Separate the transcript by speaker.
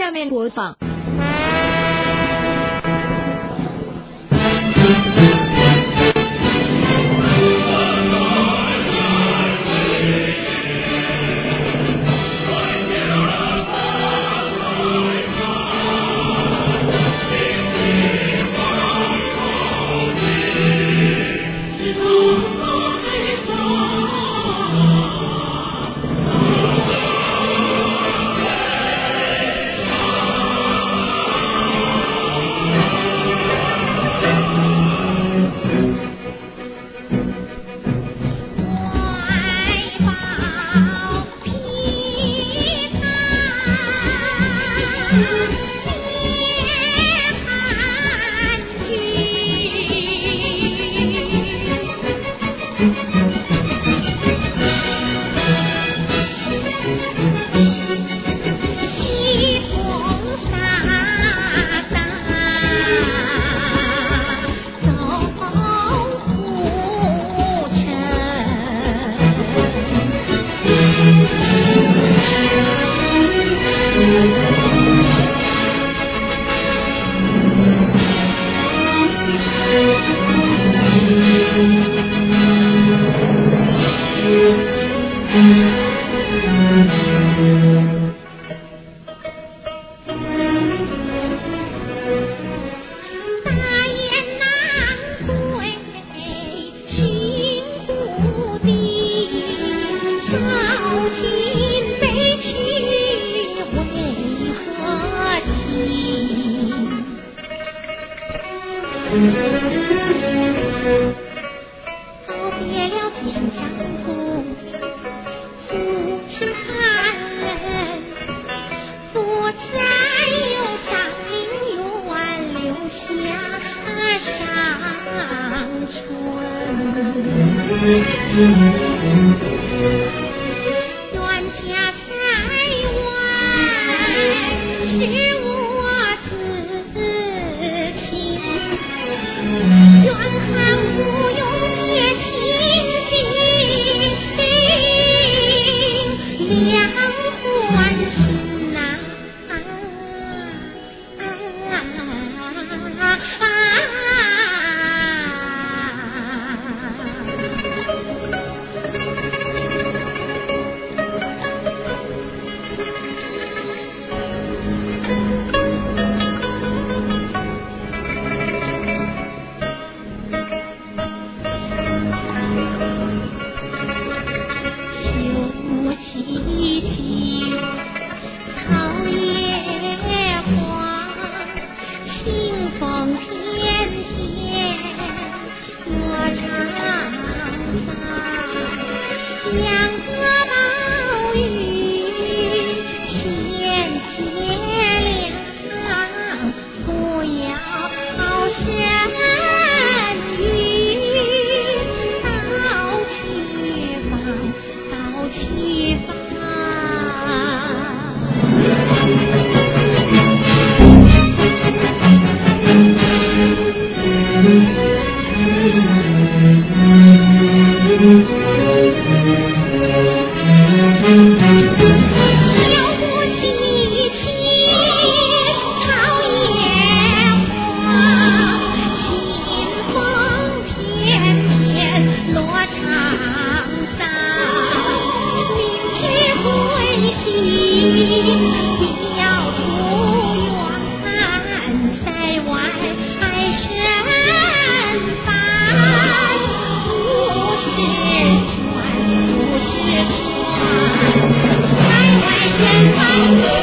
Speaker 1: 下面播放。
Speaker 2: 大雁南飞心不定少君飞去为何情 Mm-hmm. Thank you.